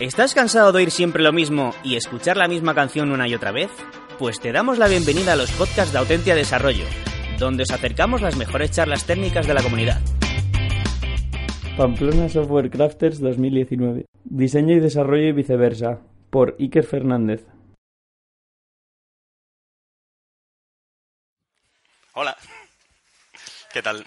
¿Estás cansado de oír siempre lo mismo y escuchar la misma canción una y otra vez? Pues te damos la bienvenida a los podcasts de Autentia Desarrollo, donde os acercamos las mejores charlas técnicas de la comunidad. Pamplona Software Crafters 2019. Diseño y desarrollo y viceversa. Por Iker Fernández. Hola, ¿qué tal?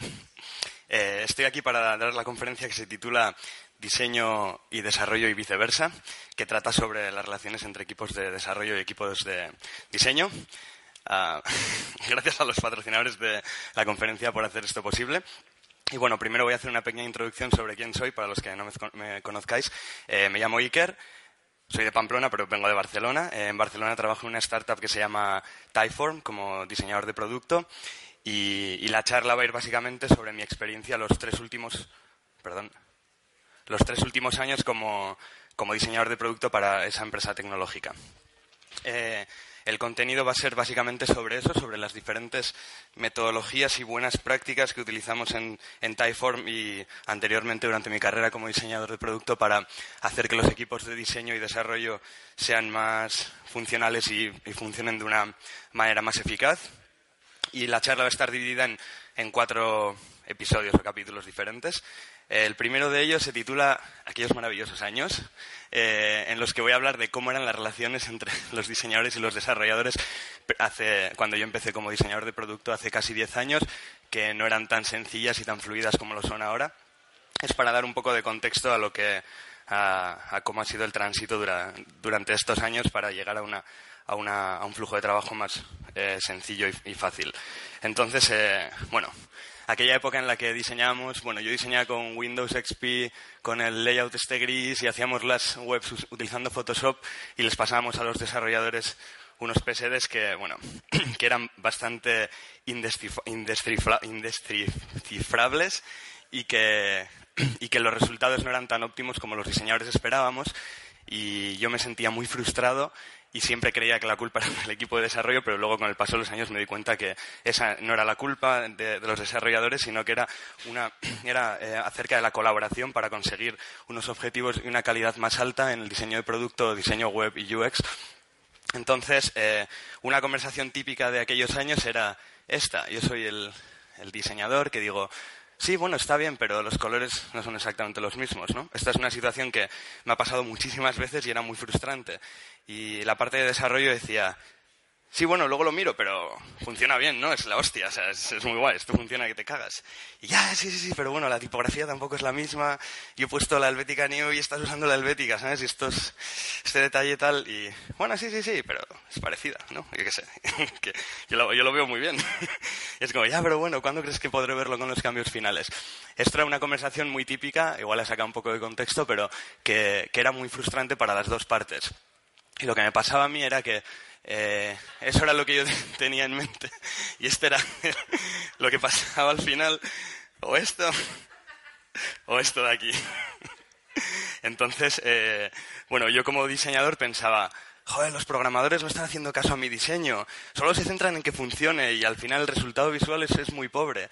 Eh, estoy aquí para dar la conferencia que se titula Diseño y Desarrollo y viceversa, que trata sobre las relaciones entre equipos de desarrollo y equipos de diseño. Ah, gracias a los patrocinadores de la conferencia por hacer esto posible. Y bueno, primero voy a hacer una pequeña introducción sobre quién soy, para los que no me, conozcáis. Eh, me llamo Iker, soy de Pamplona, pero vengo de Barcelona. Eh, en Barcelona trabajo en una startup que se llama Typeform como diseñador de producto. Y, y, la charla va a ir básicamente sobre mi experiencia los tres últimos, perdón, los tres últimos años como, diseñador de producto para esa empresa tecnológica. Eh, el contenido va a ser básicamente sobre eso, sobre las diferentes metodologías y buenas prácticas que utilizamos en, en Typeform y anteriormente durante mi carrera como diseñador de producto para hacer que los equipos de diseño y desarrollo sean más funcionales y, funcionen de una manera más eficaz. Y la charla va a estar dividida en cuatro episodios o capítulos diferentes. El primero de ellos se titula Aquellos maravillosos años, eh, en los que voy a hablar de cómo eran las relaciones entre los diseñadores y los desarrolladores cuando yo empecé como diseñador de producto hace casi 10 años, que no eran tan sencillas y tan fluidas como lo son ahora. Es para dar un poco de contexto a lo que a, cómo ha sido el tránsito durante estos años para llegar a, a, a un flujo de trabajo más eh, sencillo y, fácil. Entonces, eh, bueno, aquella época en la que diseñábamos, bueno, yo diseñaba con Windows XP, con el layout este gris y hacíamos las webs utilizando Photoshop y les pasábamos a los desarrolladores unos PSDs que, bueno, que eran bastante indescifrables y que, y que los resultados no eran tan óptimos como los diseñadores esperábamos y yo me sentía muy frustrado y siempre creía que la culpa era del equipo de desarrollo, pero luego con el paso de los años me di cuenta que esa no era la culpa de, los desarrolladores, sino que era, una, era eh, acerca de la colaboración para conseguir unos objetivos y una calidad más alta en el diseño de producto, diseño web y UX. Entonces, eh, una conversación típica de aquellos años era esta. Yo soy el, el diseñador que digo, Sí, bueno, está bien, pero los colores no son exactamente los mismos, ¿no? Esta es una situación que me ha pasado muchísimas veces y era muy frustrante. Y la parte de desarrollo decía, Sí, bueno, luego lo miro, pero funciona bien, ¿no? Es la hostia, o sea, es, muy guay, esto funciona que te cagas. Y ya, sí, sí, sí, pero bueno, la tipografía tampoco es la misma. Yo he puesto la Helvética New y estás usando la Helvética, ¿sabes? Y esto es, este detalle tal, y bueno, sí, sí, sí, pero es parecida, ¿no? Yo qué sé, yo lo, veo muy bien. y es como, ya, pero bueno, ¿cuándo crees que podré verlo con los cambios finales? Esto era una conversación muy típica, igual he sacado un poco de contexto, pero que era muy frustrante para las dos partes. Y lo que me pasaba a mí era que eh, eso era lo que yo tenía en mente. Y esto era lo que pasaba al final. O esto, o esto de aquí. Entonces, eh, bueno, yo como diseñador pensaba, joder, los programadores no están haciendo caso a mi diseño. Solo se centran en que funcione y al final el resultado visual es, muy pobre.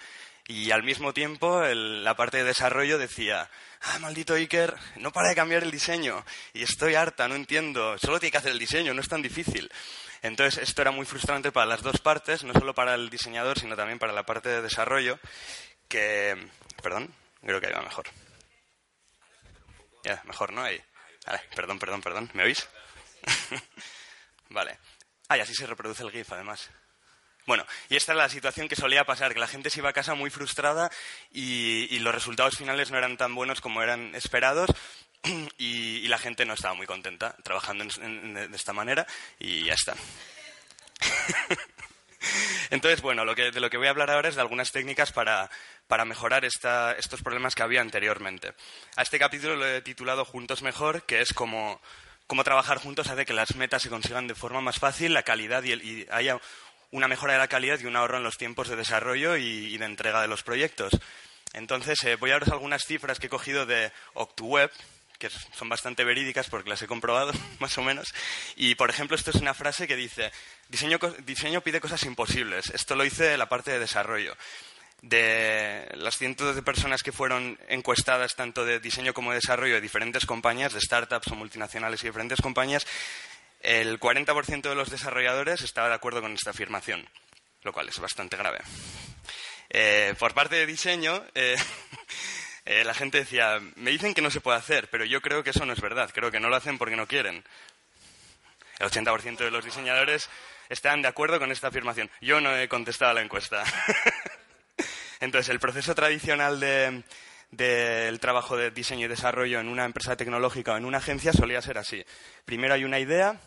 Y al mismo tiempo, la parte de desarrollo decía, ah, maldito Iker, no para de cambiar el diseño. Y estoy harta, no entiendo. Solo tiene que hacer el diseño, no es tan difícil. Entonces, esto era muy frustrante para las dos partes, no solo para el diseñador, sino también para la parte de desarrollo, que... Perdón, creo que iba mejor. Ya, mejor, ¿no? Ahí. Perdón, perdón, perdón. ¿Me oís? vale. Ah, y así se reproduce el GIF, además. Bueno, y esta es la situación que solía pasar, que la gente se iba a casa muy frustrada y, los resultados finales no eran tan buenos como eran esperados y, la gente no estaba muy contenta trabajando de esta manera y ya está. Entonces, bueno, lo que, de lo que voy a hablar ahora es de algunas técnicas para, para mejorar esta, estos problemas que había anteriormente. A este capítulo lo he titulado Juntos Mejor, que es como cómo trabajar juntos hace que las metas se consigan de forma más fácil, la calidad y, y haya una mejora de la calidad y un ahorro en los tiempos de desarrollo y, de entrega de los proyectos. Entonces, eh, voy a daros algunas cifras que he cogido de OctuWeb, que son bastante verídicas porque las he comprobado, más o menos. Y, por ejemplo, esto es una frase que dice, diseño, diseño pide cosas imposibles. Esto lo hice la parte de desarrollo. De las cientos de personas que fueron encuestadas, tanto de diseño como de desarrollo, de diferentes compañías, de startups o multinacionales y diferentes compañías, el 40% de los desarrolladores estaba de acuerdo con esta afirmación, lo cual es bastante grave. Eh, por parte de diseño, eh, Eh, la gente decía, me dicen que no se puede hacer, pero yo creo que eso no es verdad, creo que no lo hacen porque no quieren. El 80% de los diseñadores están de acuerdo con esta afirmación. Yo no he contestado a la encuesta. Entonces, el proceso tradicional del trabajo de diseño y desarrollo en una empresa tecnológica o en una agencia solía ser así. Primero hay una idea,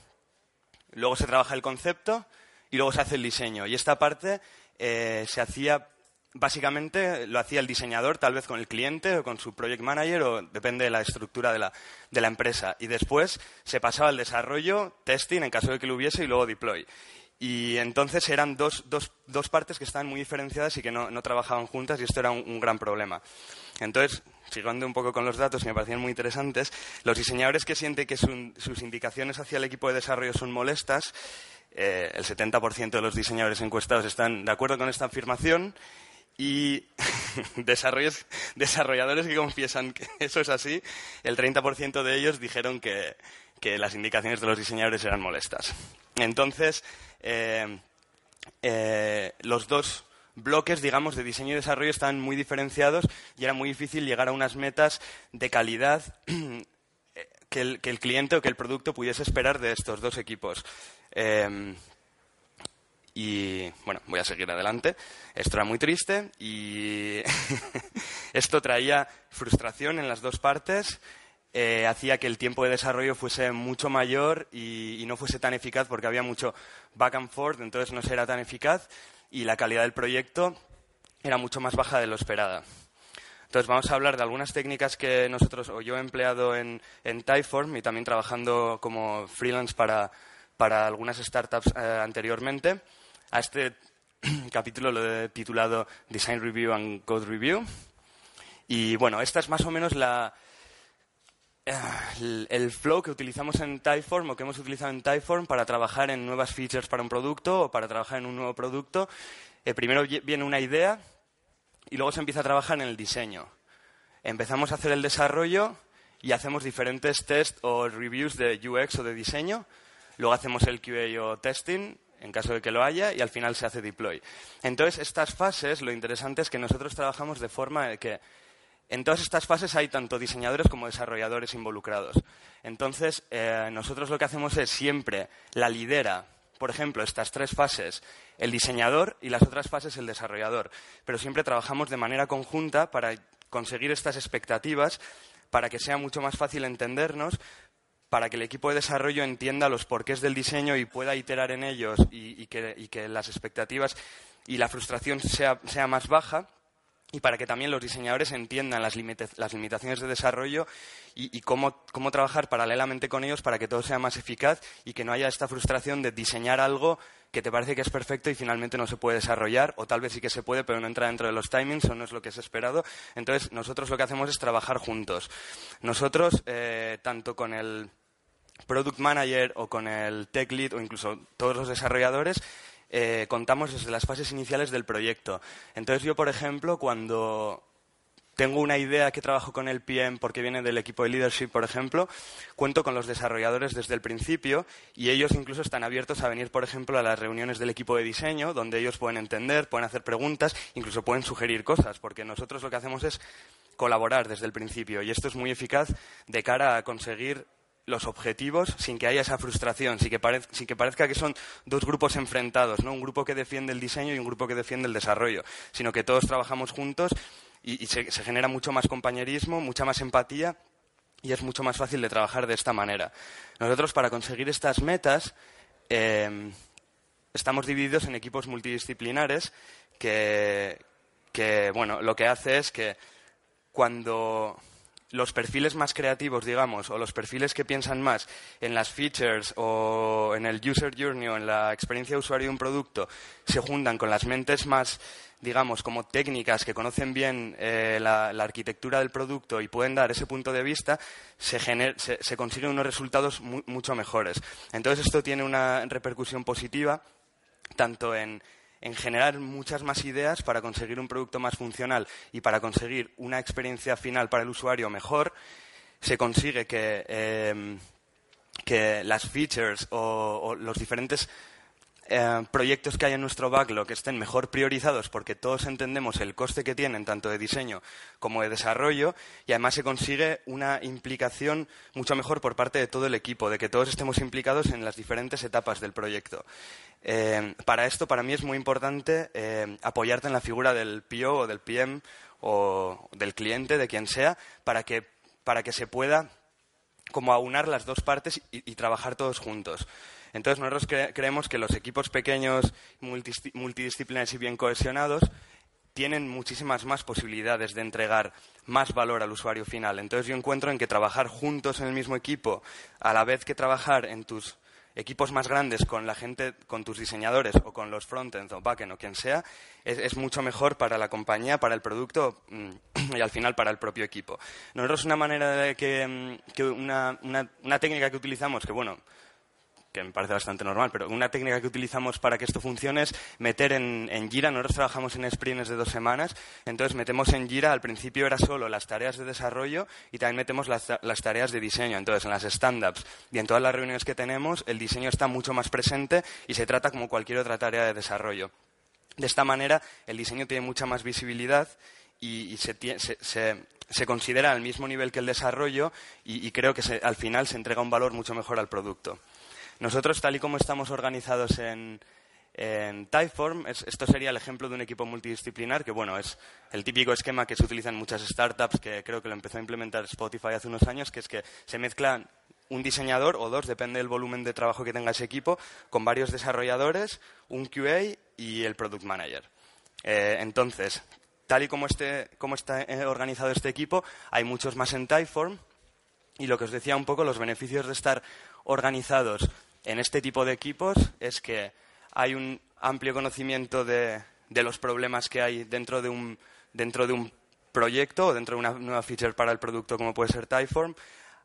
luego se trabaja el concepto y luego se hace el diseño. Y esta parte eh, se hacía básicamente lo hacía el diseñador, tal vez con el cliente o con su project manager, o depende de la estructura de la, de la empresa. Y después se pasaba al desarrollo, testing, en caso de que lo hubiese, y luego deploy. Y entonces eran dos, dos, dos partes que estaban muy diferenciadas y que no, no trabajaban juntas, y esto era un, gran problema. Entonces, siguiendo un poco con los datos que me parecían muy interesantes, los diseñadores que sienten que sus indicaciones hacia el equipo de desarrollo son molestas, eh, el 70% de los diseñadores encuestados están de acuerdo con esta afirmación y desarrolladores que confiesan que eso es así, el 30% de ellos dijeron que, las indicaciones de los diseñadores eran molestas. Entonces, eh, eh, los dos bloques, digamos, de diseño y desarrollo están muy diferenciados y era muy difícil llegar a unas metas de calidad que el, cliente o que el producto pudiese esperar de estos dos equipos. Eh, y bueno, voy a seguir adelante. Esto era muy triste y esto traía frustración en las dos partes. Eh, hacía que el tiempo de desarrollo fuese mucho mayor y, no fuese tan eficaz porque había mucho back and forth, entonces no era tan eficaz y la calidad del proyecto era mucho más baja de lo esperada. Entonces vamos a hablar de algunas técnicas que nosotros o yo he empleado en, en Typeform y también trabajando como freelance para, para algunas startups eh, anteriormente. A este capítulo lo he titulado Design Review and Code Review. Y bueno, esta es más o menos la, eh, el, flow que utilizamos en Typeform o que hemos utilizado en Typeform para trabajar en nuevas features para un producto o para trabajar en un nuevo producto. Eh, primero viene una idea y luego se empieza a trabajar en el diseño. Empezamos a hacer el desarrollo y hacemos diferentes tests o reviews de UX o de diseño. Luego hacemos el QA o testing en caso de que lo haya, y al final se hace deploy. Entonces, estas fases, lo interesante es que nosotros trabajamos de forma que en todas estas fases hay tanto diseñadores como desarrolladores involucrados. Entonces, eh, nosotros lo que hacemos es siempre la lidera, por ejemplo, estas tres fases, el diseñador y las otras fases el desarrollador. Pero siempre trabajamos de manera conjunta para conseguir estas expectativas, para que sea mucho más fácil entendernos, para que el equipo de desarrollo entienda los porqués del diseño y pueda iterar en ellos y, que, las expectativas y la frustración sea, más baja y para que también los diseñadores entiendan las, limitaciones de desarrollo y, cómo, trabajar paralelamente con ellos para que todo sea más eficaz y que no haya esta frustración de diseñar algo que te parece que es perfecto y finalmente no se puede desarrollar, o tal vez sí que se puede, pero no entra dentro de los timings o no es lo que es esperado. Entonces, nosotros lo que hacemos es trabajar juntos. Nosotros, eh, tanto con el product manager o con el tech lead o incluso todos los desarrolladores, eh, contamos desde las fases iniciales del proyecto. Entonces yo, por ejemplo, cuando tengo una idea que trabajo con el PM porque viene del equipo de leadership, por ejemplo, cuento con los desarrolladores desde el principio y ellos incluso están abiertos a venir, por ejemplo, a las reuniones del equipo de diseño, donde ellos pueden entender, pueden hacer preguntas, incluso pueden sugerir cosas, porque nosotros lo que hacemos es colaborar desde el principio y esto es muy eficaz de cara a conseguir los objetivos sin que haya esa frustración, sin que, parezca que son dos grupos enfrentados, ¿no? un grupo que defiende el diseño y un grupo que defiende el desarrollo, sino que todos trabajamos juntos y, se, genera mucho más compañerismo, mucha más empatía y es mucho más fácil de trabajar de esta manera. Nosotros, para conseguir estas metas, eh, estamos divididos en equipos multidisciplinares que, que, bueno, lo que hace es que cuando los perfiles más creativos, digamos, o los perfiles que piensan más en las features o en el user journey o en la experiencia de usuario de un producto, se juntan con las mentes más, digamos, como técnicas que conocen bien eh, la, arquitectura del producto y pueden dar ese punto de vista, se, se, consiguen unos resultados mucho mejores. Entonces, esto tiene una repercusión positiva tanto en en generar muchas más ideas para conseguir un producto más funcional y para conseguir una experiencia final para el usuario mejor, se consigue que, que las features o los diferentes eh, proyectos que hay en nuestro backlog estén mejor priorizados porque todos entendemos el coste que tienen tanto de diseño como de desarrollo y además se consigue una implicación mucho mejor por parte de todo el equipo, de que todos estemos implicados en las diferentes etapas del proyecto. Eh, para esto, para mí es muy importante eh, apoyarte en la figura del PO o del PM o del cliente, de quien sea, para que, para que se pueda como aunar las dos partes y trabajar todos juntos. Entonces, nosotros creemos que los equipos pequeños, multidisciplinares y bien cohesionados tienen muchísimas más posibilidades de entregar más valor al usuario final. Entonces, yo encuentro en que trabajar juntos en el mismo equipo, a la vez que trabajar en tus equipos más grandes con la gente, con tus diseñadores o con los frontends o backend o quien sea, es, mucho mejor para la compañía, para el producto mm, y al final para el propio equipo. Nosotros una manera de que, mm, una, una técnica que utilizamos, que bueno, que me parece bastante normal, pero una técnica que utilizamos para que esto funcione es meter en, Jira, nosotros trabajamos en sprints de dos semanas, entonces metemos en Jira, al principio era solo las tareas de desarrollo y también metemos las, tareas de diseño. Entonces, en las stand-ups y en todas las reuniones que tenemos, el diseño está mucho más presente y se trata como cualquier otra tarea de desarrollo. De esta manera, el diseño tiene mucha más visibilidad y, se, considera al mismo nivel que el desarrollo y, creo que al final se entrega un valor mucho mejor al producto. Nosotros, tal y como estamos organizados en, Typeform, esto sería el ejemplo de un equipo multidisciplinar, que bueno, es el típico esquema que se utiliza en muchas startups, que creo que lo empezó a implementar Spotify hace unos años, que es que se mezclan un diseñador o dos, depende del volumen de trabajo que tenga ese equipo, con varios desarrolladores, un QA y el product manager. Eh, entonces, tal y como, este, como está eh, organizado este equipo, hay muchos más en Typeform. Y lo que os decía un poco, los beneficios de estar organizados en este tipo de equipos es que hay un amplio conocimiento de, los problemas que hay dentro de un, dentro de un proyecto o dentro de una nueva feature para el producto como puede ser Typeform.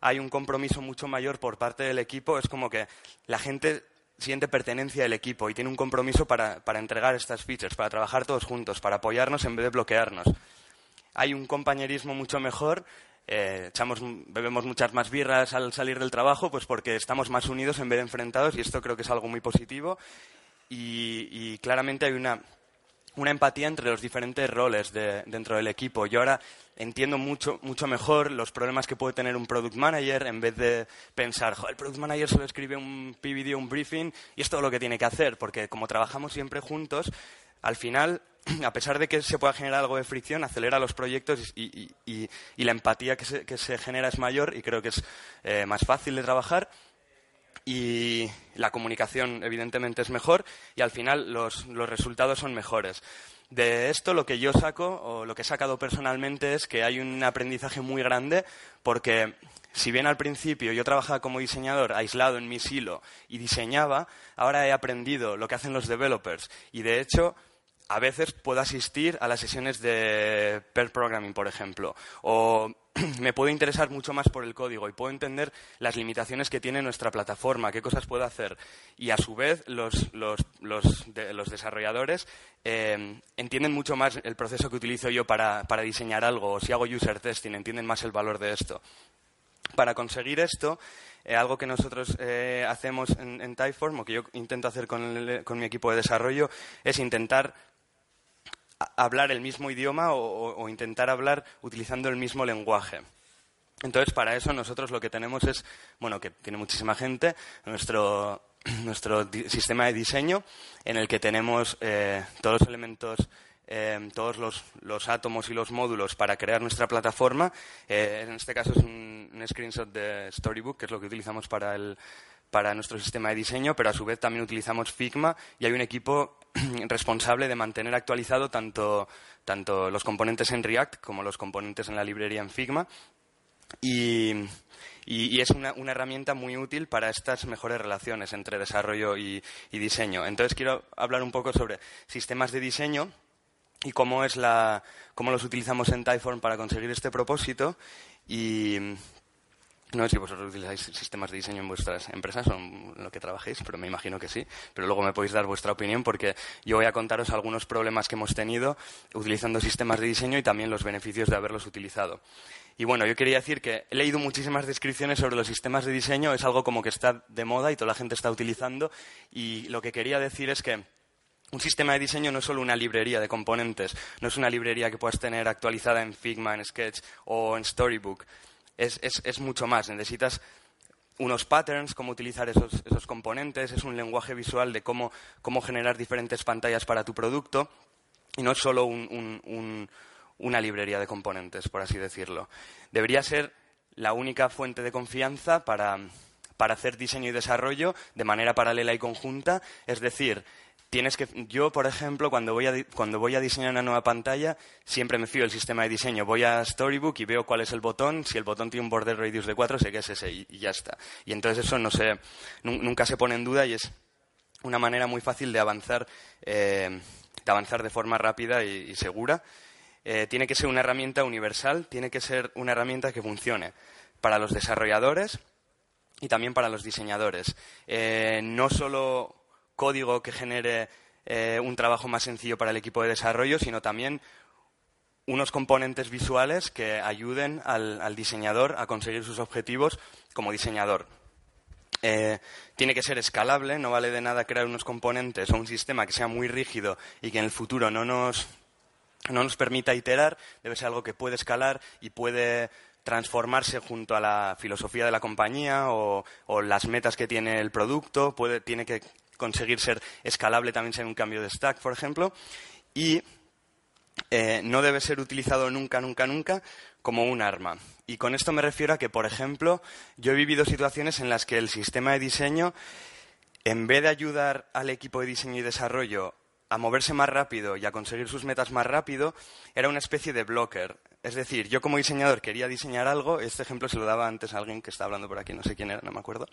Hay un compromiso mucho mayor por parte del equipo. Es como que la gente siente pertenencia al equipo y tiene un compromiso para, para entregar estas features, para trabajar todos juntos, para apoyarnos en vez de bloquearnos. Hay un compañerismo mucho mejor eh, echamos, bebemos muchas más birras al salir del trabajo, pues porque estamos más unidos en vez de enfrentados y esto creo que es algo muy positivo. Y, claramente hay una, una, empatía entre los diferentes roles dentro del equipo. Yo ahora entiendo mucho, mucho mejor los problemas que puede tener un product manager en vez de pensar, el product manager solo escribe un PVD, un briefing y es todo lo que tiene que hacer, porque como trabajamos siempre juntos, al final a pesar de que se pueda generar algo de fricción, acelera los proyectos y, la empatía que se, genera es mayor y creo que es eh, más fácil de trabajar y la comunicación evidentemente es mejor y al final los, resultados son mejores. De esto lo que yo saco o lo que he sacado personalmente es que hay un aprendizaje muy grande porque si bien al principio yo trabajaba como diseñador aislado en mi silo y diseñaba, ahora he aprendido lo que hacen los developers y de hecho a veces puedo asistir a las sesiones de pair programming, por ejemplo, o me puedo interesar mucho más por el código y puedo entender las limitaciones que tiene nuestra plataforma, qué cosas puedo hacer. Y a su vez, los, desarrolladores eh, entienden mucho más el proceso que utilizo yo para, diseñar algo, o si hago user testing, entienden más el valor de esto. Para conseguir esto, eh, algo que nosotros eh, hacemos en, Typeform, o que yo intento hacer con, con mi equipo de desarrollo, es intentar hablar el mismo idioma o, intentar hablar utilizando el mismo lenguaje. Entonces, para eso nosotros lo que tenemos es, bueno, que tiene muchísima gente, nuestro, nuestro sistema de diseño en el que tenemos eh, todos los elementos, eh, todos los, átomos y los módulos para crear nuestra plataforma. Eh, en este caso es un, screenshot de Storybook, que es lo que utilizamos para el, para nuestro sistema de diseño, pero a su vez también utilizamos Figma y hay un equipo responsable de mantener actualizado tanto, tanto los componentes en React como los componentes en la librería en Figma. Y, es una, herramienta muy útil para estas mejores relaciones entre desarrollo y, diseño. Entonces quiero hablar un poco sobre sistemas de diseño y cómo, es la, cómo los utilizamos en Typeform para conseguir este propósito y, no sé si vosotros utilizáis sistemas de diseño en vuestras empresas o en lo que trabajéis, pero me imagino que sí. Pero luego me podéis dar vuestra opinión porque yo voy a contaros algunos problemas que hemos tenido utilizando sistemas de diseño y también los beneficios de haberlos utilizado. Y bueno, yo quería decir que he leído muchísimas descripciones sobre los sistemas de diseño, es algo como que está de moda y toda la gente está utilizando. Y lo que quería decir es que un sistema de diseño no es solo una librería de componentes, no es una librería que puedas tener actualizada en Figma, en Sketch o en Storybook es, mucho más. Necesitas unos patterns, cómo utilizar esos, componentes, es un lenguaje visual de cómo, generar diferentes pantallas para tu producto y no es solo una librería de componentes, por así decirlo. Debería ser la única fuente de confianza para hacer diseño y desarrollo de manera paralela y conjunta, es decir, tienes que yo por ejemplo cuando voy a cuando voy a diseñar una nueva pantalla siempre me fío del sistema de diseño. Voy a Storybook y veo cuál es el botón. Si el botón tiene un border radius de 4 sé que es ese y, ya está. Y entonces eso no se nunca se pone en duda y es una manera muy fácil de avanzar eh, de avanzar de forma rápida y, segura. Eh, tiene que ser una herramienta universal tiene que ser una herramienta que funcione para los desarrolladores y también para los diseñadores. Eh, no solo código que genere eh, un trabajo más sencillo para el equipo de desarrollo, sino también unos componentes visuales que ayuden al, diseñador a conseguir sus objetivos como diseñador. Eh, tiene que ser escalable, no vale de nada crear unos componentes o un sistema que sea muy rígido y que en el futuro no nos, no nos permita iterar, debe ser algo que puede escalar y puede transformarse junto a la filosofía de la compañía o, las metas que tiene el producto, tiene que conseguir ser escalable también si un cambio de stack, por ejemplo. Y eh, no debe ser utilizado nunca, nunca, nunca como un arma. Y con esto me refiero a que, por ejemplo, yo he vivido situaciones en las que el sistema de diseño, en vez de ayudar al equipo de diseño y desarrollo a moverse más rápido y a conseguir sus metas más rápido, era una especie de blocker. Es decir, yo como diseñador quería diseñar algo, este ejemplo se lo daba antes a alguien que está hablando por aquí, no sé quién era, no me acuerdo.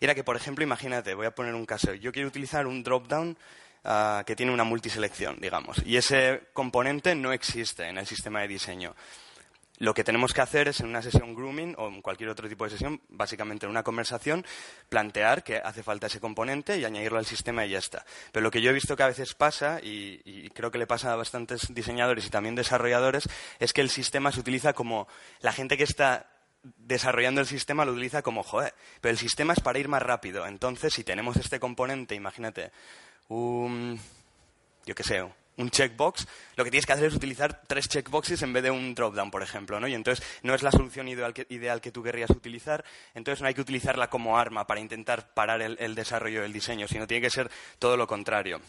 Era que, por ejemplo, imagínate, voy a poner un caso, yo quiero utilizar un drop-down ah, que tiene una multiselección, digamos, y ese componente no existe en el sistema de diseño. Lo que tenemos que hacer es en una sesión grooming o en cualquier otro tipo de sesión, básicamente en una conversación, plantear que hace falta ese componente y añadirlo al sistema y ya está. Pero lo que yo he visto que a veces pasa, y, creo que le pasa a bastantes diseñadores y también desarrolladores, es que el sistema se utiliza como la gente que está desarrollando el sistema lo utiliza como, joder, pero el sistema es para ir más rápido. Entonces, si tenemos este componente, imagínate, un, yo qué sé, un checkbox, lo que tienes que hacer es utilizar tres checkboxes en vez de un dropdown, por ejemplo, ¿no? Y entonces no es la solución ideal que, tú querrías utilizar, entonces no hay que utilizarla como arma para intentar parar el, desarrollo del diseño, sino tiene que ser todo lo contrario.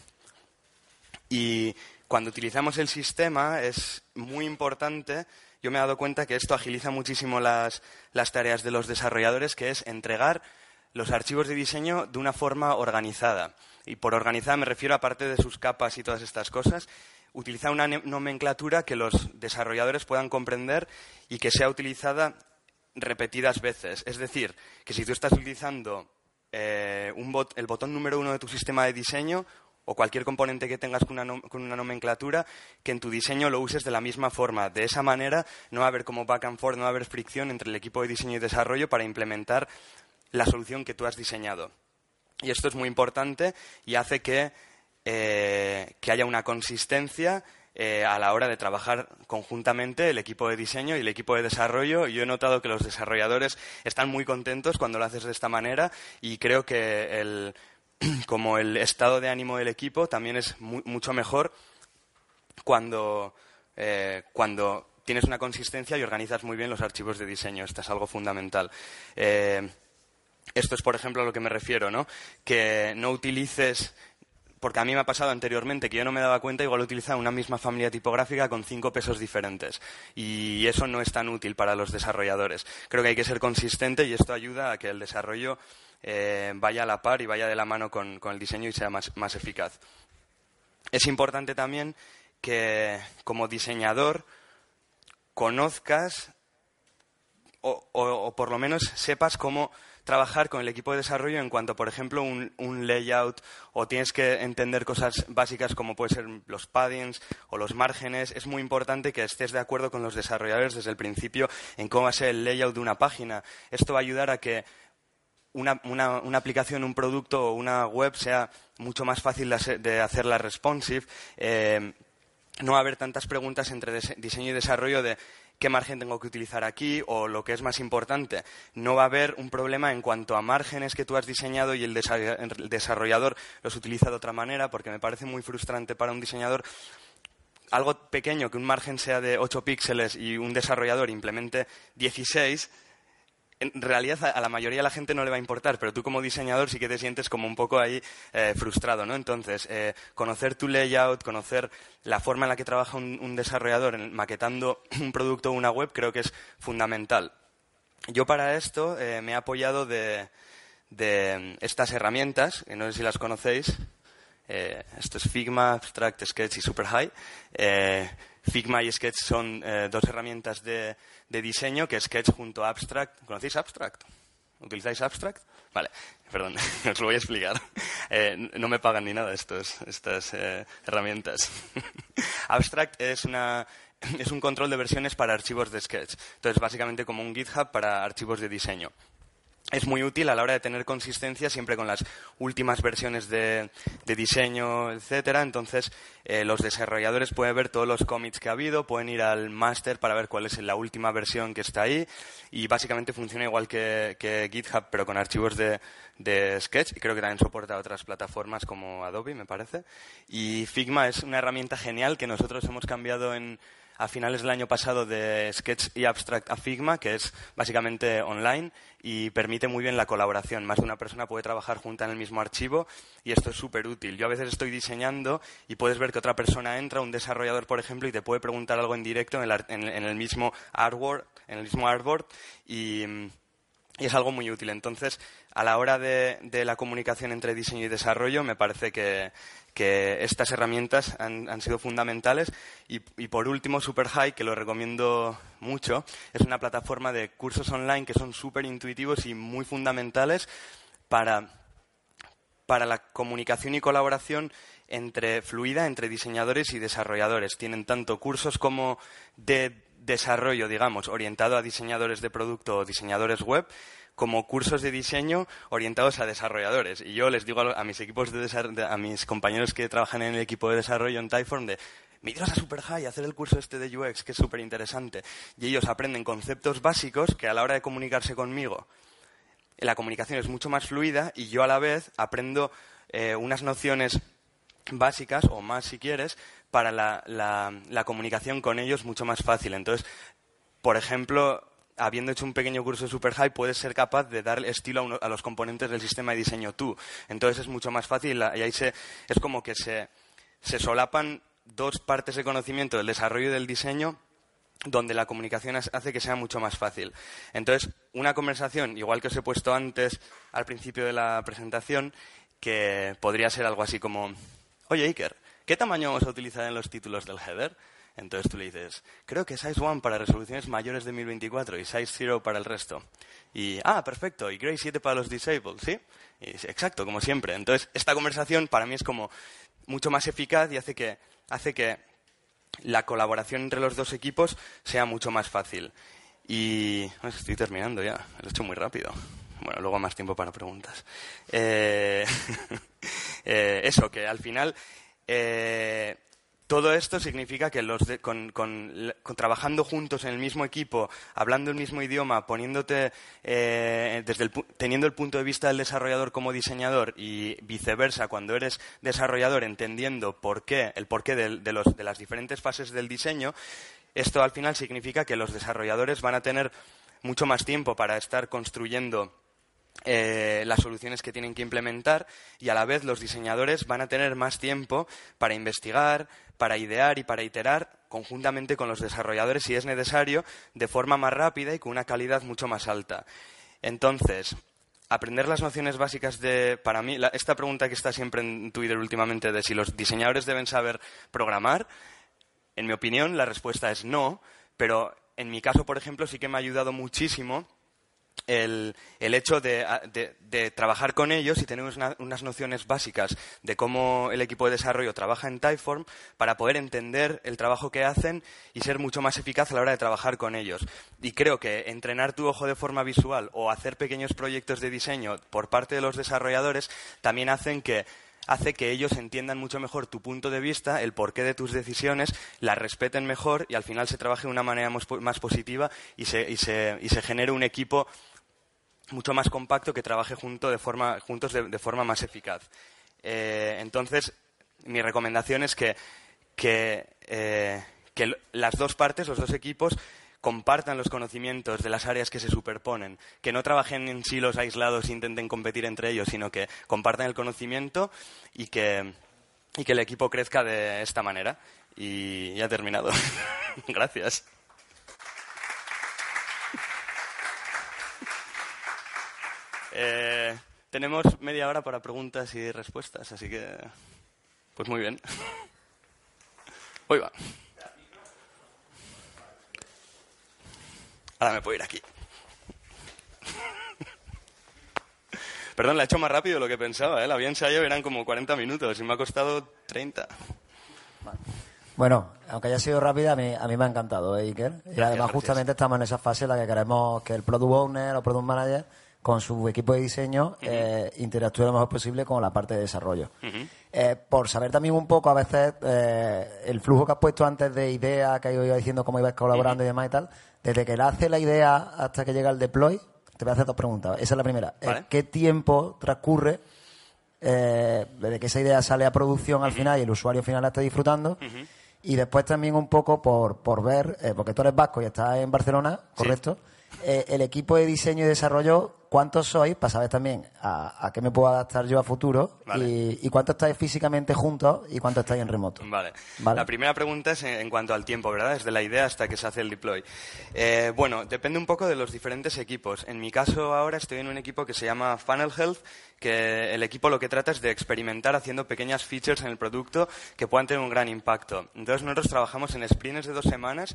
Y cuando utilizamos el sistema es muy importante, yo me he dado cuenta que esto agiliza muchísimo las tareas de los desarrolladores, que es entregar los archivos de diseño de una forma organizada. Y por organizada me refiero, aparte de sus capas y todas estas cosas, utilizar una nomenclatura que los desarrolladores puedan comprender y que sea utilizada repetidas veces. Es decir, que si tú estás utilizando eh, el botón número uno de tu sistema de diseño o cualquier componente que tengas con una, con una, nomenclatura, que en tu diseño lo uses de la misma forma. De esa manera no va a haber como back and forth, no va a haber fricción entre el equipo de diseño y desarrollo para implementar la solución que tú has diseñado. Y esto es muy importante y hace que, eh, haya una consistencia eh, a la hora de trabajar conjuntamente el equipo de diseño y el equipo de desarrollo. Yo he notado que los desarrolladores están muy contentos cuando lo haces de esta manera y creo que el, como el estado de ánimo del equipo también es mucho mejor cuando, eh, cuando tienes una consistencia y organizas muy bien los archivos de diseño. Esto es algo fundamental. Esto es, por ejemplo, a lo que me refiero, ¿no? Que no utilices porque a mí me ha pasado anteriormente que yo no me daba cuenta, igual utilizaba una misma familia tipográfica con cinco pesos diferentes. Y eso no es tan útil para los desarrolladores. Creo que hay que ser consistente y esto ayuda a que el desarrollo eh, vaya a la par y vaya de la mano con, el diseño y sea más, eficaz. Es importante también que como diseñador conozcas o por lo menos sepas cómo trabajar con el equipo de desarrollo en cuanto, por ejemplo, un, layout o tienes que entender cosas básicas como pueden ser los paddings o los márgenes. Es muy importante que estés de acuerdo con los desarrolladores desde el principio en cómo va a ser el layout de una página. Esto va a ayudar a que una, una, una, aplicación, un producto o una web sea mucho más fácil de, hacerla responsive. Eh, no va a haber tantas preguntas entre diseño y desarrollo de qué margen tengo que utilizar aquí o lo que es más importante. No va a haber un problema en cuanto a márgenes que tú has diseñado y el desarrollador los utiliza de otra manera, porque me parece muy frustrante para un diseñador algo pequeño, que un margen sea de 8 píxeles y un desarrollador implemente 16, en realidad a la mayoría de la gente no le va a importar, pero tú como diseñador sí que te sientes como un poco ahí eh, frustrado, ¿no? Entonces, eh, conocer tu layout, conocer la forma en la que trabaja un, desarrollador maquetando un producto o una web creo que es fundamental. Yo para esto eh, me he apoyado de, de, estas herramientas, que no sé si las conocéis. esto es Figma, Abstract, Sketch y SuperHigh. Figma y Sketch son dos herramientas de, de diseño que Sketch junto a Abstract. ¿Conocéis Abstract? ¿Utilizáis Abstract? Vale, perdón, os lo voy a explicar. Eh, no me pagan ni nada estos, estas eh, herramientas. Abstract es una es un control de versiones para archivos de Sketch. Entonces, básicamente como un GitHub para archivos de diseño es muy útil a la hora de tener consistencia siempre con las últimas versiones de, diseño, etcétera. Entonces, eh, los desarrolladores pueden ver todos los commits que ha habido, pueden ir al master para ver cuál es la última versión que está ahí y básicamente funciona igual que, GitHub, pero con archivos de, de, Sketch y creo que también soporta otras plataformas como Adobe, me parece. Y Figma es una herramienta genial que nosotros hemos cambiado en a finales del año pasado de Sketch y Abstract a Figma, que es básicamente online y permite muy bien la colaboración. Más de una persona puede trabajar junta en el mismo archivo y esto es súper útil. Yo a veces estoy diseñando y puedes ver que otra persona entra, un desarrollador, por ejemplo, y te puede preguntar algo en directo en el, mismo artwork, en el mismo artboard y y es algo muy útil. Entonces, a la hora de, la comunicación entre diseño y desarrollo, me parece que, estas herramientas han, sido fundamentales. Y, por último, SuperHigh, que lo recomiendo mucho, es una plataforma de cursos online que son súper intuitivos y muy fundamentales para, para la comunicación y colaboración entre fluida entre diseñadores y desarrolladores. Tienen tanto cursos como de desarrollo, digamos, orientado a diseñadores de producto o diseñadores web, como cursos de diseño orientados a desarrolladores. Y yo les digo a, mis equipos de, a mis compañeros que trabajan en el equipo de desarrollo en Typeform de miras a SuperHigh, hacer el curso este de UX, que es súper interesante. Y ellos aprenden conceptos básicos que a la hora de comunicarse conmigo, la comunicación es mucho más fluida y yo a la vez aprendo eh, unas nociones básicas, o más si quieres, para la, la, comunicación con ellos mucho más fácil. Entonces, por ejemplo, habiendo hecho un pequeño curso de SuperHigh, puedes ser capaz de dar estilo a, los componentes del sistema de diseño tú. Entonces es mucho más fácil y ahí se, es como que se, se solapan dos partes de conocimiento del desarrollo y del diseño donde la comunicación hace que sea mucho más fácil. Entonces, una conversación, igual que os he puesto antes al principio de la presentación, que podría ser algo así como, oye Iker, ¿qué tamaño vamos a utilizar en los títulos del header? Entonces tú le dices, creo que size 1 para resoluciones mayores de 1024 y size 0 para el resto. Y, ah, perfecto, y gray 7 para los disabled, ¿sí? Exacto, como siempre. Entonces, esta conversación para mí es como mucho más eficaz y hace que, hace que la colaboración entre los dos equipos sea mucho más fácil. Y estoy terminando ya, lo he hecho muy rápido. Bueno, luego más tiempo para preguntas. Eh, eh, eso, que al final eh, todo esto significa que los con, trabajando juntos en el mismo equipo, hablando el mismo idioma, poniéndote eh, desde teniendo el punto de vista del desarrollador como diseñador y viceversa, cuando eres desarrollador entendiendo por qué, el porqué de, de, de las diferentes fases del diseño, esto al final significa que los desarrolladores van a tener mucho más tiempo para estar construyendo eh, las soluciones que tienen que implementar y a la vez los diseñadores van a tener más tiempo para investigar, para idear y para iterar conjuntamente con los desarrolladores si es necesario de forma más rápida y con una calidad mucho más alta. Entonces, aprender las nociones básicas de, para mí, esta pregunta que está siempre en Twitter últimamente de si los diseñadores deben saber programar, en mi opinión la respuesta es no, pero en mi caso, por ejemplo, sí que me ha ayudado muchísimo el, hecho de, trabajar con ellos y tener unas nociones básicas de cómo el equipo de desarrollo trabaja en Typeform para poder entender el trabajo que hacen y ser mucho más eficaz a la hora de trabajar con ellos. Y creo que entrenar tu ojo de forma visual o hacer pequeños proyectos de diseño por parte de los desarrolladores también hacen que hace que ellos entiendan mucho mejor tu punto de vista, el porqué de tus decisiones, las respeten mejor y al final se trabaje de una manera más positiva y se, y se, y se genere un equipo mucho más compacto que trabaje junto de forma, juntos de, forma más eficaz. Eh, entonces, mi recomendación es que, que, eh, que las dos partes, los dos equipos, compartan los conocimientos de las áreas que se superponen, que no trabajen en silos aislados e intenten competir entre ellos, sino que compartan el conocimiento y que, y que el equipo crezca de esta manera. Y ya he terminado. Gracias. Eh, tenemos media hora para preguntas y respuestas, así que, pues muy bien. Hoy va. Ahora me puedo ir aquí. Perdón, la he hecho más rápido de lo que pensaba. ¿eh? La había ensayado eran como 40 minutos y me ha costado 30. Bueno, aunque haya sido rápida, a mí, a mí me ha encantado, ¿eh, Iker? Y además, justamente estamos en esa fase en la que queremos que el Product Owner o Product Manager con su equipo de diseño eh, interactúe lo mejor posible con la parte de desarrollo. Eh, por saber también un poco, a veces, eh, el flujo que has puesto antes de idea, que iba diciendo cómo ibas colaborando y demás y tal, desde que él hace la idea hasta que llega el deploy, te voy a hacer dos preguntas. Esa es la primera. ¿Qué tiempo transcurre desde que esa idea sale a producción al final y el usuario final la está disfrutando? Y después también un poco por, por ver, porque tú eres vasco y estás en Barcelona, ¿correcto? El equipo de diseño y desarrollo cuántos sois, para saber también a, qué me puedo adaptar yo a futuro, y, cuánto estáis físicamente juntos y cuánto estáis en remoto. Vale. La primera pregunta es en, cuanto al tiempo, ¿verdad? Desde la idea hasta que se hace el deploy. Eh, bueno, depende un poco de los diferentes equipos. En mi caso ahora estoy en un equipo que se llama Funnel Health, que el equipo lo que trata es de experimentar haciendo pequeñas features en el producto que puedan tener un gran impacto. Entonces nosotros trabajamos en sprints de dos semanas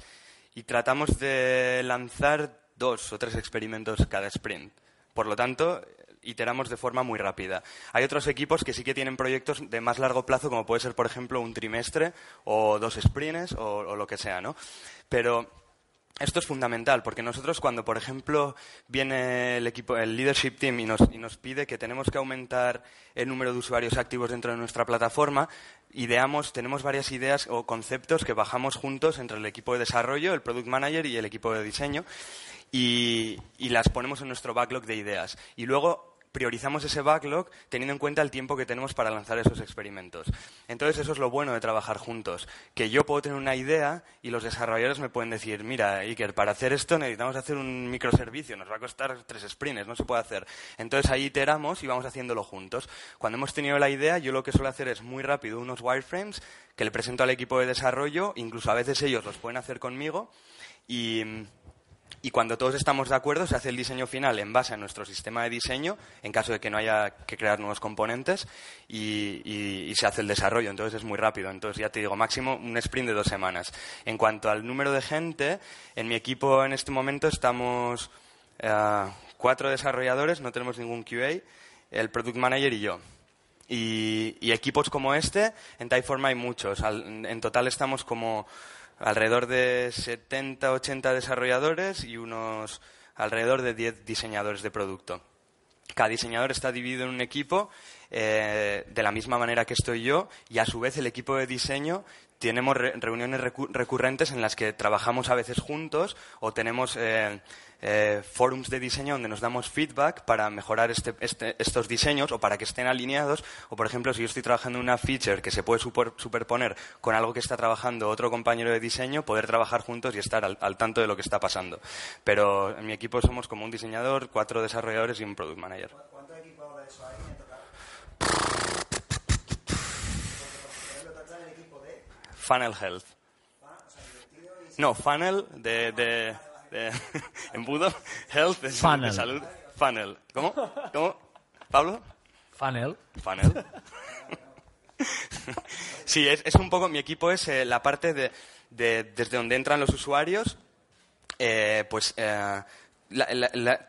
y tratamos de lanzar dos o tres experimentos cada sprint. Por lo tanto, iteramos de forma muy rápida. Hay otros equipos que sí que tienen proyectos de más largo plazo, como puede ser, por ejemplo, un trimestre o dos sprints o, lo que sea, ¿no? Pero esto es fundamental porque nosotros cuando, por ejemplo, viene el equipo, el leadership team y nos, y nos, pide que tenemos que aumentar el número de usuarios activos dentro de nuestra plataforma, ideamos, tenemos varias ideas o conceptos que bajamos juntos entre el equipo de desarrollo, el product manager y el equipo de diseño y, las ponemos en nuestro backlog de ideas. Y luego priorizamos ese backlog teniendo en cuenta el tiempo que tenemos para lanzar esos experimentos. Entonces, eso es lo bueno de trabajar juntos, que yo puedo tener una idea y los desarrolladores me pueden decir, mira, Iker, para hacer esto necesitamos hacer un microservicio, nos va a costar tres sprints, no se puede hacer. Entonces, ahí iteramos y vamos haciéndolo juntos. Cuando hemos tenido la idea, yo lo que suelo hacer es muy rápido unos wireframes que le presento al equipo de desarrollo, incluso a veces ellos los pueden hacer conmigo y y cuando todos estamos de acuerdo se hace el diseño final en base a nuestro sistema de diseño, en caso de que no haya que crear nuevos componentes, y, se hace el desarrollo. Entonces es muy rápido. Entonces ya te digo, máximo un sprint de dos semanas. En cuanto al número de gente, en mi equipo en este momento estamos eh, cuatro desarrolladores, no tenemos ningún QA, el Product Manager y yo. Y, equipos como este, en Typeform hay muchos. en total estamos como alrededor de 70, 80 desarrolladores y unos alrededor de 10 diseñadores de producto. Cada diseñador está dividido en un equipo eh, de la misma manera que estoy yo y a su vez el equipo de diseño tenemos reuniones recurrentes en las que trabajamos a veces juntos o tenemos eh, eh, forums de diseño donde nos damos feedback para mejorar este, este, estos diseños o para que estén alineados. O, por ejemplo, si yo estoy trabajando una feature que se puede superponer con algo que está trabajando otro compañero de diseño, poder trabajar juntos y estar al, tanto de lo que está pasando. Pero en mi equipo somos como un diseñador, cuatro desarrolladores y un product manager. ¿Cuántos equipos de eso hay en Funnel Health. No, Funnel de embudo, health, de, salud, funnel. ¿Cómo? ¿Cómo? ¿Pablo? Funnel. Funnel. sí, es, es, un poco, mi equipo es eh, la parte de, desde donde entran los usuarios, eh, pues eh,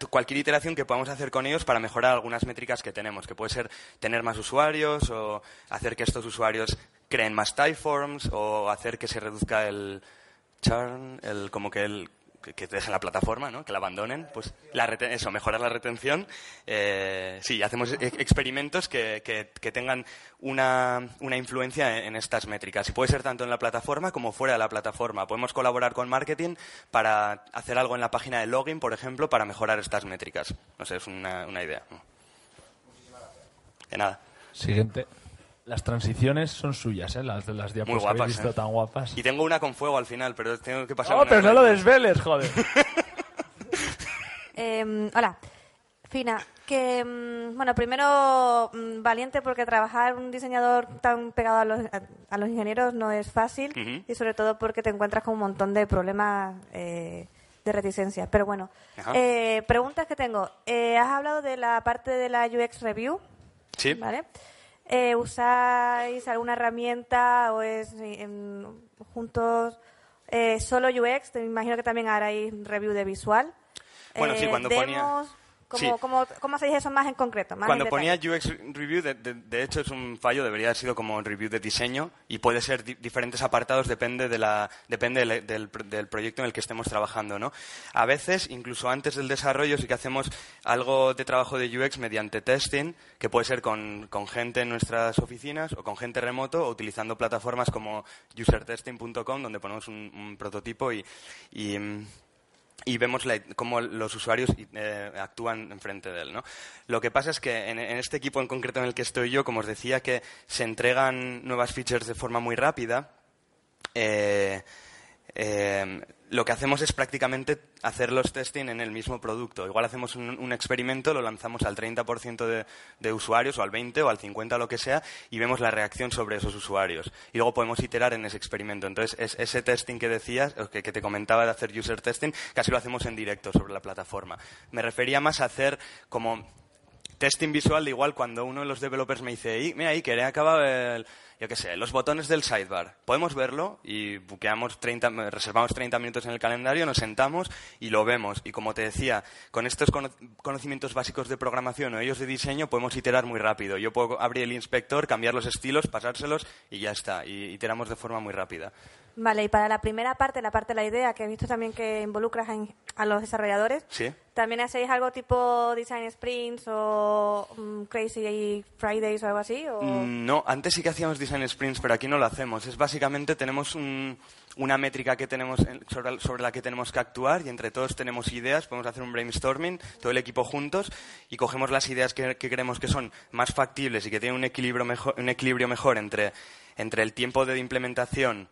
cualquier iteración que podamos hacer con ellos para mejorar algunas métricas que tenemos, que puede ser tener más usuarios o hacer que estos usuarios creen más typeforms o hacer que se reduzca el churn, el, como que el que, dejen la plataforma, ¿no? que la abandonen, pues la eso, mejorar la retención. Eh, sí, hacemos e-, experimentos que, que tengan una, una influencia en, estas métricas. Y puede ser tanto en la plataforma como fuera de la plataforma. Podemos colaborar con marketing para hacer algo en la página de login, por ejemplo, para mejorar estas métricas. No sé, es una, una idea. De nada. Siguiente. Las transiciones son suyas, ¿eh? Las de las diapositivas Muy visto ¿eh? tan guapas. Y tengo una con fuego al final, pero tengo que pasar. ¡Oh, pero no lo desveles, joder! Em, hola. Fina, que, mm, bueno, primero, mm, valiente porque trabajar un diseñador tan pegado a los, a, los ingenieros no es fácil y sobre todo porque te encuentras con un montón de problemas eh, de reticencia. Pero bueno, eh, preguntas que tengo. has hablado de la parte de la UX Review. Sí. ¿Vale? Eh, ¿Usáis alguna herramienta o es juntos eh, solo UX? Te imagino que también haráis review de visual. Bueno, sí, cuando eh, ponía... ¿Cómo, cómo, cómo hacéis eso más en concreto? Cuando ponía UX Review, de, hecho es un fallo, debería haber sido como review de diseño y puede ser diferentes apartados, depende, de la, depende del, del, proyecto en el que estemos trabajando. ¿no? A veces, incluso antes del desarrollo, sí que hacemos algo de trabajo de UX mediante testing, que puede ser con, con gente en nuestras oficinas o con gente remoto o utilizando plataformas como usertesting.com, donde ponemos un, un prototipo y, y y vemos cómo los usuarios eh, actúan enfrente de él. ¿no? Lo que pasa es que en, este equipo en concreto en el que estoy yo, como os decía, que se entregan nuevas features de forma muy rápida. Eh, eh, lo que hacemos es prácticamente hacer los testing en el mismo producto. Igual hacemos un, experimento, lo lanzamos al 30% de, usuarios, o al 20% o al 50%, lo que sea, y vemos la reacción sobre esos usuarios. Y luego podemos iterar en ese experimento. Entonces, ese testing que decías, que, que te comentaba de hacer user testing, casi lo hacemos en directo sobre la plataforma. Me refería más a hacer como testing visual de igual cuando uno de los developers me dice, mira, que he acabado el yo qué sé, los botones del sidebar. Podemos verlo y buqueamos 30, reservamos 30 minutos en el calendario, nos sentamos y lo vemos. Y como te decía, con estos conocimientos básicos de programación o ellos de diseño podemos iterar muy rápido. Yo puedo abrir el inspector, cambiar los estilos, pasárselos y ya está. Y iteramos de forma muy rápida. Vale, y para la primera parte, la parte de la idea, que he visto también que involucras a los desarrolladores, ¿Sí? ¿también hacéis algo tipo Design Sprints o Crazy Fridays o algo así? Mm, no, antes sí que hacíamos Design Sprints, pero aquí no lo hacemos. Es básicamente tenemos una métrica que tenemos sobre, la que tenemos que actuar y entre todos tenemos ideas, podemos hacer un brainstorming, todo el equipo juntos, y cogemos las ideas que, creemos que son más factibles y que tienen un equilibrio mejor, un equilibrio mejor entre, entre el tiempo de implementación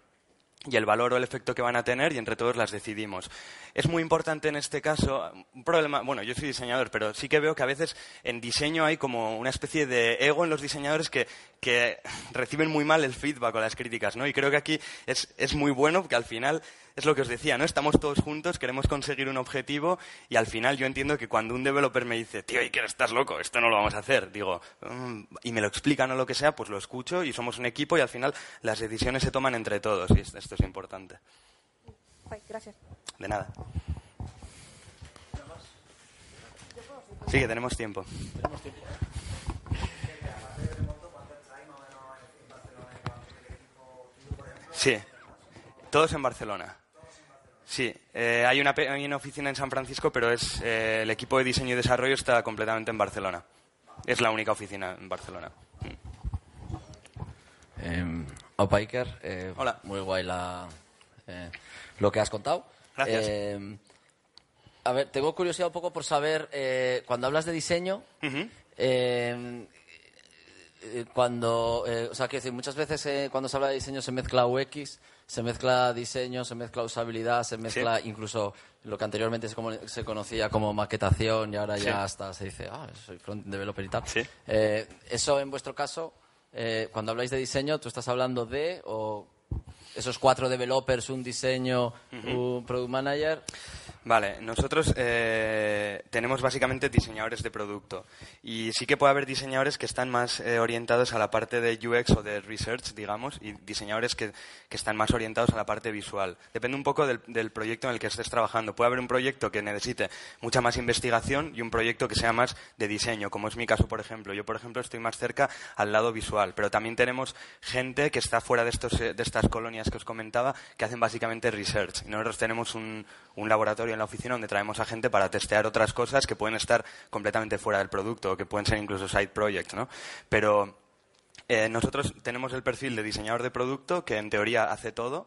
y el valor o el efecto que van a tener y entre todos las decidimos. Es muy importante en este caso, un problema, bueno, yo soy diseñador, pero sí que veo que a veces en diseño hay como una especie de ego en los diseñadores que, que reciben muy mal el feedback o las críticas, ¿no? Y creo que aquí es, es muy bueno porque al final es lo que os decía, ¿no? Estamos todos juntos, queremos conseguir un objetivo y al final yo entiendo que cuando un developer me dice, tío, ¿y que estás loco? Esto no lo vamos a hacer. Digo, mm", y me lo explican o lo que sea, pues lo escucho y somos un equipo y al final las decisiones se toman entre todos y esto es importante. Gracias. De nada. Sí, que tenemos tiempo. Tenemos tiempo. Sí, todos en Barcelona. Sí, eh, hay, una, oficina en San Francisco, pero es eh, el equipo de diseño y desarrollo está completamente en Barcelona. Es la única oficina en Barcelona. Eh, Opa Iker, eh, Hola. Muy guay la, eh, lo que has contado. Gracias. Eh, a ver, tengo curiosidad un poco por saber, eh, cuando hablas de diseño, eh, cuando, eh, o sea, quiero decir, muchas veces eh, cuando se habla de diseño se mezcla UX, se mezcla diseño, se mezcla usabilidad, se mezcla incluso lo que anteriormente se, como- se conocía como maquetación y ahora Sí. ya hasta se dice, ah, soy front developer y tal. Sí. Eh, eso en vuestro caso, eh, cuando habláis de diseño, ¿tú estás hablando de o esos cuatro developers, un diseño, un product manager? Vale, nosotros eh, tenemos básicamente diseñadores de producto y sí que puede haber diseñadores que están más eh, orientados a la parte de UX o de research, digamos, y diseñadores que, que están más orientados a la parte visual. Depende un poco del, del proyecto en el que estés trabajando. Puede haber un proyecto que necesite mucha más investigación y un proyecto que sea más de diseño, como es mi caso, por ejemplo. Yo, por ejemplo, estoy más cerca al lado visual, pero también tenemos gente que está fuera de, estos, eh, de estas colonias que os comentaba que hacen básicamente research. Nosotros tenemos un, un laboratorio en la oficina donde traemos a gente para testear otras cosas que pueden estar completamente fuera del producto o que pueden ser incluso side projects, ¿no? Pero eh, nosotros tenemos el perfil de diseñador de producto que en teoría hace todo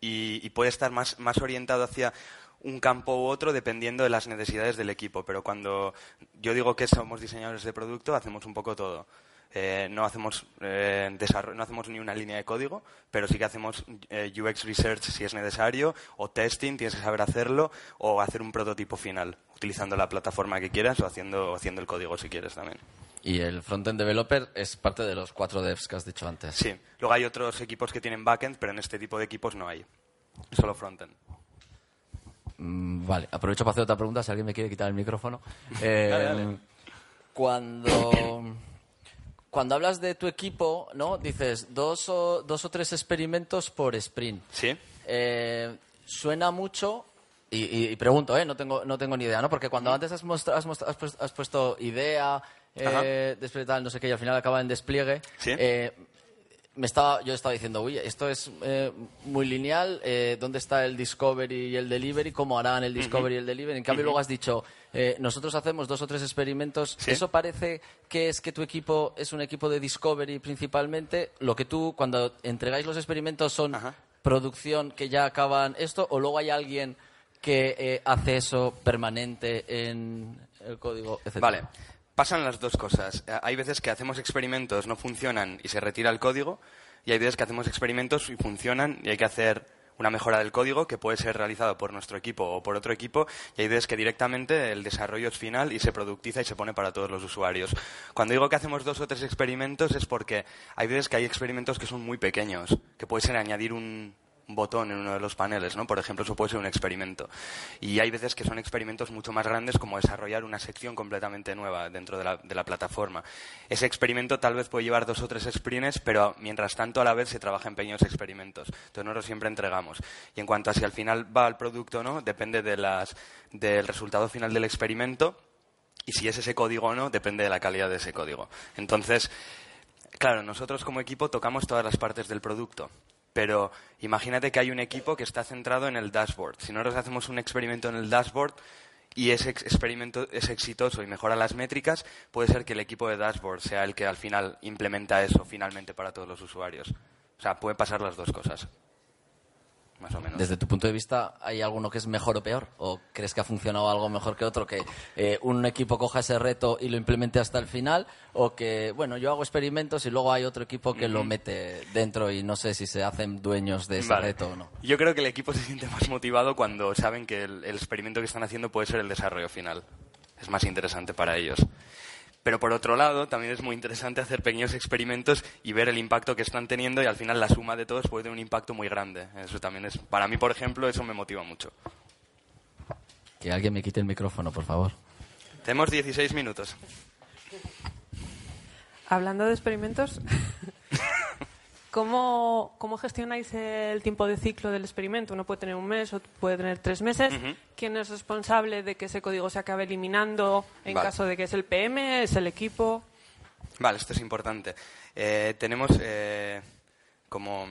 y, y puede estar más, más orientado hacia un campo u otro dependiendo de las necesidades del equipo. Pero cuando yo digo que somos diseñadores de producto, hacemos un poco todo. Eh, no hacemos eh, no hacemos ni una línea de código, pero sí que hacemos eh, UX research si es necesario, o testing, tienes que saber hacerlo, o hacer un prototipo final, utilizando la plataforma que quieras o haciendo, haciendo el código si quieres también. Y el frontend developer es parte de los cuatro devs que has dicho antes. Sí, luego hay otros equipos que tienen backend, pero en este tipo de equipos no hay. Solo frontend. Mm, Vale, aprovecho para hacer otra pregunta si alguien me quiere quitar el micrófono. Dale, dale. Cuando, cuando hablas de tu equipo, ¿no? Dices dos o, dos o tres experimentos por sprint. Sí. Eh, suena mucho y, y- y pregunto, ¿eh? No tengo, no tengo ni idea, ¿no? Porque cuando antes has, mostra- has, mostra- has puesto, has puesto idea, eh, despliegue tal, no sé qué, y al final acaba en despliegue. Sí. eh, me estaba, yo estaba diciendo, uy, esto es eh, muy lineal, eh, ¿dónde está el discovery y el delivery? ¿Cómo harán el discovery y el delivery? En cambio, luego has dicho, eh, nosotros hacemos dos o tres experimentos. Sí. ¿Eso parece que es que tu equipo es un equipo de discovery principalmente? Lo que tú, cuando entregáis los experimentos, son Ajá. producción que ya acaban esto, o luego hay alguien que eh, hace eso permanente en el código, etc. Vale. Pasan las dos cosas. Eh, Hay veces que hacemos experimentos, no funcionan y se retira el código. Y hay veces que hacemos experimentos y funcionan y hay que hacer una mejora del código que puede ser realizado por nuestro equipo o por otro equipo. Y hay veces que directamente el desarrollo es final y se productiza y se pone para todos los usuarios. Cuando digo que hacemos dos o tres experimentos es porque hay veces que hay experimentos que son muy pequeños, que puede ser añadir un, botón en uno de los paneles, ¿no? Por ejemplo, eso puede ser un experimento. Y hay veces que son experimentos mucho más grandes como desarrollar una sección completamente nueva dentro de la, de la plataforma. Ese experimento tal vez puede llevar dos o tres sprints, pero mientras tanto a la vez se trabaja en pequeños experimentos. Entonces nosotros siempre entregamos. Y en cuanto a si al final va al producto o no, depende de las, del resultado final del experimento. Y si es ese código o no, depende de la calidad de ese código. Entonces, Claro, nosotros como equipo tocamos todas las partes del producto, pero imagínate que hay un equipo que está centrado en el dashboard. Si nosotros hacemos un experimento en el dashboard y ese ex- experimento es exitoso y mejora las métricas, puede ser que el equipo de dashboard sea el que al final implementa eso finalmente para todos los usuarios. O sea, puede pasar las dos cosas. Más o menos. Desde tu punto de vista, ¿hay alguno que es mejor o peor? ¿O crees que ha funcionado algo mejor que otro? ¿Que eh, un equipo coja ese reto y lo implemente hasta el final? ¿O que, bueno, yo hago experimentos y luego hay otro equipo que lo mete dentro y no sé si se hacen dueños de ese Vale. reto o no? Yo creo que el equipo se siente más motivado cuando saben que el, el experimento que están haciendo puede ser el desarrollo final. Es más interesante para ellos. Pero por otro lado, también es muy interesante hacer pequeños experimentos y ver el impacto que están teniendo y al final la suma de todos puede tener un impacto muy grande. Eso también es, para mí, por ejemplo, eso me motiva mucho. Que alguien me quite el micrófono, por favor. Tenemos 16 minutos. Hablando de experimentos, ¿cómo, ¿cómo gestionáis el tiempo de ciclo del experimento? Uno puede tener un mes o puede tener tres meses. ¿Quién es responsable de que ese código se acabe eliminando en Vale. caso de que es el PM, es el equipo? Vale, esto es importante. Eh, tenemos eh, como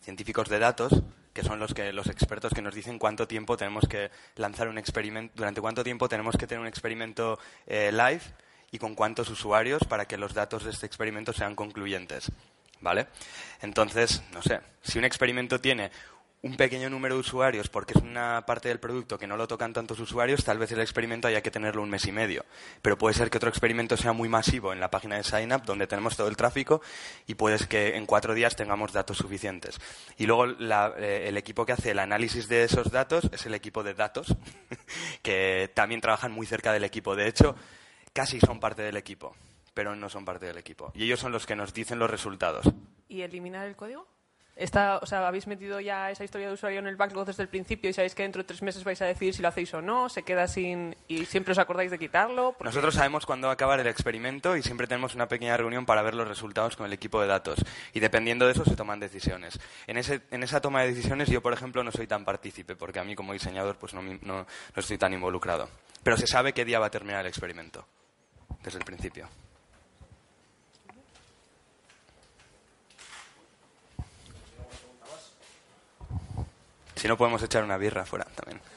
científicos de datos que son los que los expertos que nos dicen cuánto tiempo tenemos que lanzar un experimento, durante cuánto tiempo tenemos que tener un experimento eh, live y con cuántos usuarios para que los datos de este experimento sean concluyentes. ¿Vale? Entonces, no sé, si un experimento tiene un pequeño número de usuarios porque es una parte del producto que no lo tocan tantos usuarios, tal vez el experimento haya que tenerlo un mes y medio. Pero puede ser que otro experimento sea muy masivo en la página de SignUp, donde tenemos todo el tráfico, y puede que en cuatro días tengamos datos suficientes. Y luego eh, el equipo que hace el análisis de esos datos es el equipo de datos, que también trabajan muy cerca del equipo. De hecho, casi son parte del equipo, pero no son parte del equipo. Y ellos son los que nos dicen los resultados. ¿Y eliminar el código? o sea, habéis metido ya esa historia de usuario en el backlog desde el principio y sabéis que dentro de tres meses vais a decidir si lo hacéis o no, se queda sin y siempre os acordáis de quitarlo. Nosotros sabemos cuándo va a acabar el experimento y siempre tenemos una pequeña reunión para ver los resultados con el equipo de datos y dependiendo de eso se toman decisiones. En, ese, en esa toma de decisiones yo, por ejemplo, no soy tan partícipe porque a mí como diseñador pues no, no, no estoy tan involucrado. Pero se sabe qué día va a terminar el experimento desde el principio. Si no, podemos echar una birra fuera también.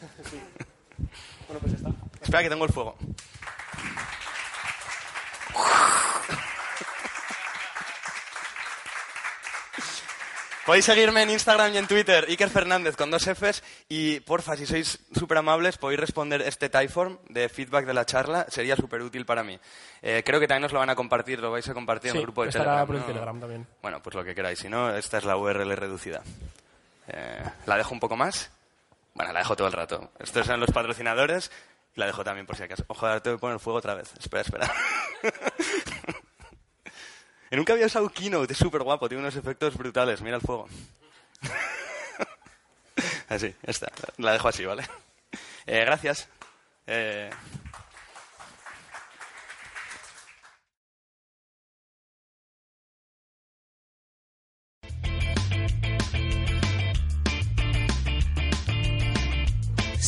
Bueno, pues está. Espera que tengo el fuego. Podéis seguirme en Instagram y en Twitter, Iker Fernández con dos Fs. Y porfa, si sois súper amables, podéis responder este typeform de feedback de la charla. Sería súper útil para mí. Eh, creo que también os lo van a compartir, lo vais a compartir en el grupo de Telegram. Por el Telegram también. Bueno, pues lo que queráis. Si no, esta es la URL reducida. Eh, ¿La dejo un poco más? Bueno, la dejo todo el rato. Estos son los patrocinadores y la dejo también por si acaso. Ojo, ahora te voy a poner fuego otra vez. Espera, espera. nunca había usado Keynote, es súper guapo, tiene unos efectos brutales. Mira el fuego. así, esta. La dejo así, ¿vale? Eh, gracias. Eh,